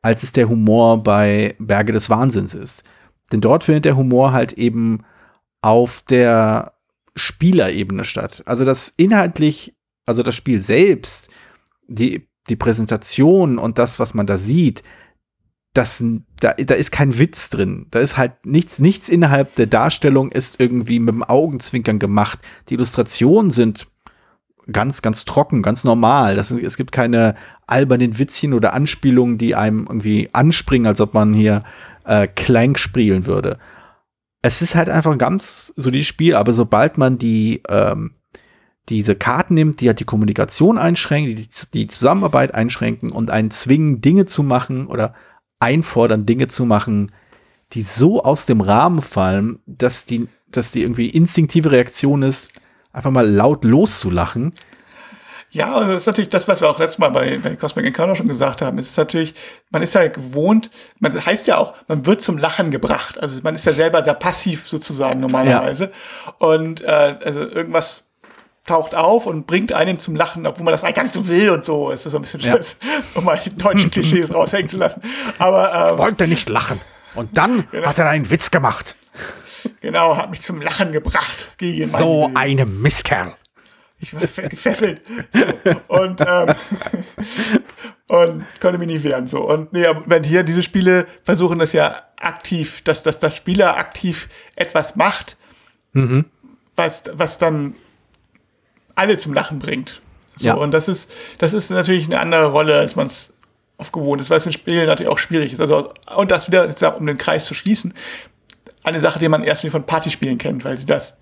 als es der Humor bei Berge des Wahnsinns ist. Denn dort findet der Humor halt eben auf der Spielerebene statt. Also das inhaltlich, also das Spiel selbst, die, die Präsentation und das, was man da sieht, das, da, da ist kein Witz drin. Da ist halt nichts, nichts innerhalb der Darstellung ist irgendwie mit dem Augenzwinkern gemacht. Die Illustrationen sind ganz, ganz trocken, ganz normal. Das, es gibt keine albernen Witzchen oder Anspielungen, die einem irgendwie anspringen, als ob man hier äh, Clank spielen würde. Es ist halt einfach ein ganz solides Spiel, aber sobald man die, ähm, diese Karten nimmt, die halt die Kommunikation einschränken, die, die Zusammenarbeit einschränken und einen zwingen, Dinge zu machen oder einfordern, Dinge zu machen, die so aus dem Rahmen fallen, dass die, dass die irgendwie instinktive Reaktion ist, einfach mal laut loszulachen. Ja, also das ist natürlich das, was wir auch letztes Mal bei, bei Cosmic Encounter schon gesagt haben. Es ist natürlich, man ist ja gewohnt, man heißt ja auch, man wird zum Lachen gebracht. Also man ist ja selber sehr passiv sozusagen normalerweise. Ja. Und äh, also irgendwas taucht auf und bringt einen zum Lachen, obwohl man das eigentlich gar nicht so will und so. Es ist so ein bisschen ja. Um mal die deutschen Klischees raushängen zu lassen. Aber ähm, ich wollte nicht lachen. Und dann genau. hat er einen Witz gemacht. Genau, hat mich zum Lachen gebracht. Gegen so eine Misskerl. Ich war gefesselt. So. Und, ähm, und konnte mich nicht wehren. So. Und nee, wenn hier diese Spiele versuchen das ja aktiv, dass, dass das Spieler aktiv etwas macht, mhm. was, was dann alle zum Lachen bringt. So, ja. Und das ist, das ist natürlich eine andere Rolle, als man es oft gewohnt ist, weil es in Spielen natürlich auch schwierig ist. Also, und das wieder, um den Kreis zu schließen, eine Sache, die man erst von Partyspielen kennt, weil sie das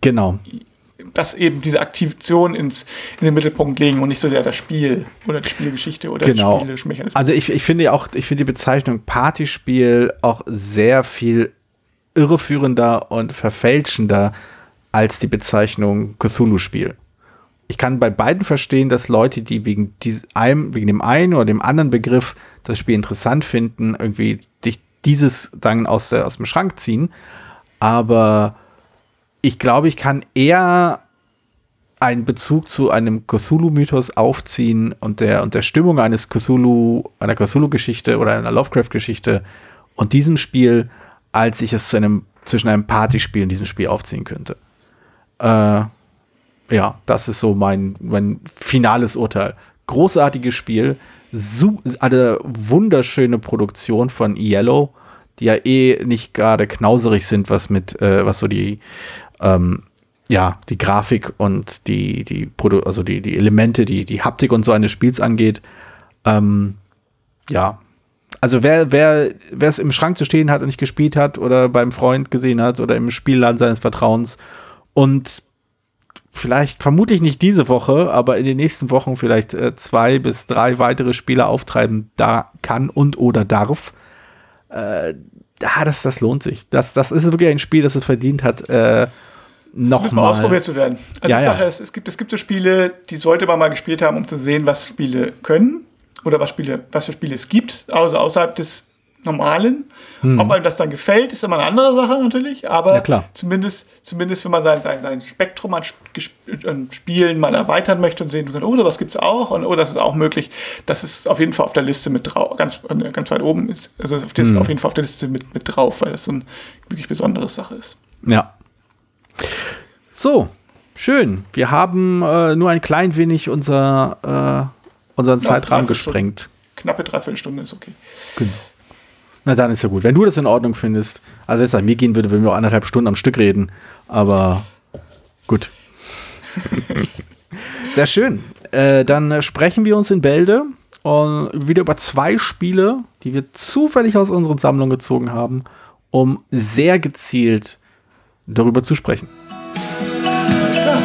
genau das eben diese Aktivation ins, in den Mittelpunkt legen und nicht so sehr das Spiel oder die Spielgeschichte oder genau. die Spielmechanismus. Also ich, ich finde auch, ich finde die Bezeichnung Partyspiel auch sehr viel irreführender und verfälschender als die Bezeichnung Cthulhu-Spiel. Ich kann bei beiden verstehen, dass Leute, die wegen, dies, einem, wegen dem einen oder dem anderen Begriff das Spiel interessant finden, irgendwie sich dieses dann aus, der, aus dem Schrank ziehen. Aber ich glaube, ich kann eher einen Bezug zu einem Cthulhu-Mythos aufziehen und der, und der Stimmung eines Cthulhu, einer Cthulhu-Geschichte oder einer Lovecraft-Geschichte und diesem Spiel, als ich es zu einem, zwischen einem Partyspiel und diesem Spiel aufziehen könnte. Äh, ja, das ist so mein, mein finales Urteil. Großartiges Spiel, eine wunderschöne Produktion von Yellow, die ja eh nicht gerade knauserig sind, was mit, äh, was so die ähm, ja, die Grafik und die, die, Produ also die, die Elemente, die, die Haptik und so eines Spiels angeht. Ähm, ja. Also wer, wer, wer es im Schrank zu stehen hat und nicht gespielt hat oder beim Freund gesehen hat oder im Spielladen seines Vertrauens und vielleicht vermutlich nicht diese Woche, aber in den nächsten Wochen vielleicht äh, zwei bis drei weitere Spiele auftreiben da kann und oder darf, äh, ja, das, das lohnt sich. Das, das ist wirklich ein Spiel, das es verdient hat, äh, nochmal ausprobiert zu werden. Also ja, ich sage, ja. es, es, gibt, es gibt so Spiele, die sollte man mal gespielt haben, um zu sehen, was Spiele können oder was, Spiele, was für Spiele es gibt, also außerhalb des Normalen. Hm. Ob einem das dann gefällt, ist immer eine andere Sache natürlich, aber ja, zumindest, zumindest wenn man sein, sein, sein Spektrum an, an Spielen mal erweitern möchte und sehen kann, oh, sowas gibt es auch und oh, das ist auch möglich, das ist auf jeden Fall auf der Liste mit drauf, ganz, ganz weit oben ist, also auf, hm. auf jeden Fall auf der Liste mit, mit drauf, weil das so eine wirklich besondere Sache ist. Ja, so, schön. Wir haben äh, nur ein klein wenig unser, äh, unseren Zeitrahmen gesprengt. Knappe Dreiviertelstunde ist okay. Genau. Na, dann ist ja gut. Wenn du das in Ordnung findest, also jetzt an mir gehen würde, würden wir auch anderthalb Stunden am Stück reden. Aber gut. Sehr schön. Äh, dann sprechen wir uns in Bälde und wieder über zwei Spiele, die wir zufällig aus unseren Sammlungen gezogen haben, um sehr gezielt darüber zu sprechen.